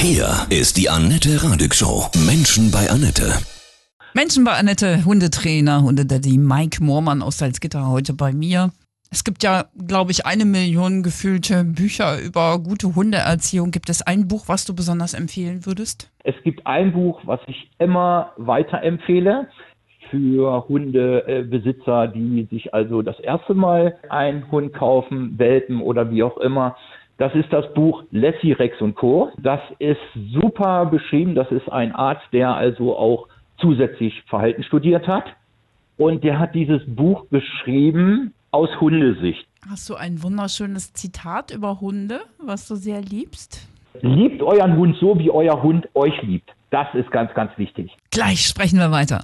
Hier ist die Annette Radig Show. Menschen bei Annette. Menschen bei Annette, Hundetrainer, Hundedaddy Mike Moormann aus Salzgitter heute bei mir. Es gibt ja, glaube ich, eine Million gefühlte Bücher über gute Hundeerziehung. Gibt es ein Buch, was du besonders empfehlen würdest? Es gibt ein Buch, was ich immer weiterempfehle für Hundebesitzer, die sich also das erste Mal einen Hund kaufen, Welpen oder wie auch immer. Das ist das Buch Lassie Rex und Co. Das ist super beschrieben. Das ist ein Arzt, der also auch zusätzlich Verhalten studiert hat. Und der hat dieses Buch geschrieben aus Hundesicht. Hast du ein wunderschönes Zitat über Hunde, was du sehr liebst? Liebt euren Hund so, wie euer Hund euch liebt. Das ist ganz, ganz wichtig. Gleich sprechen wir weiter.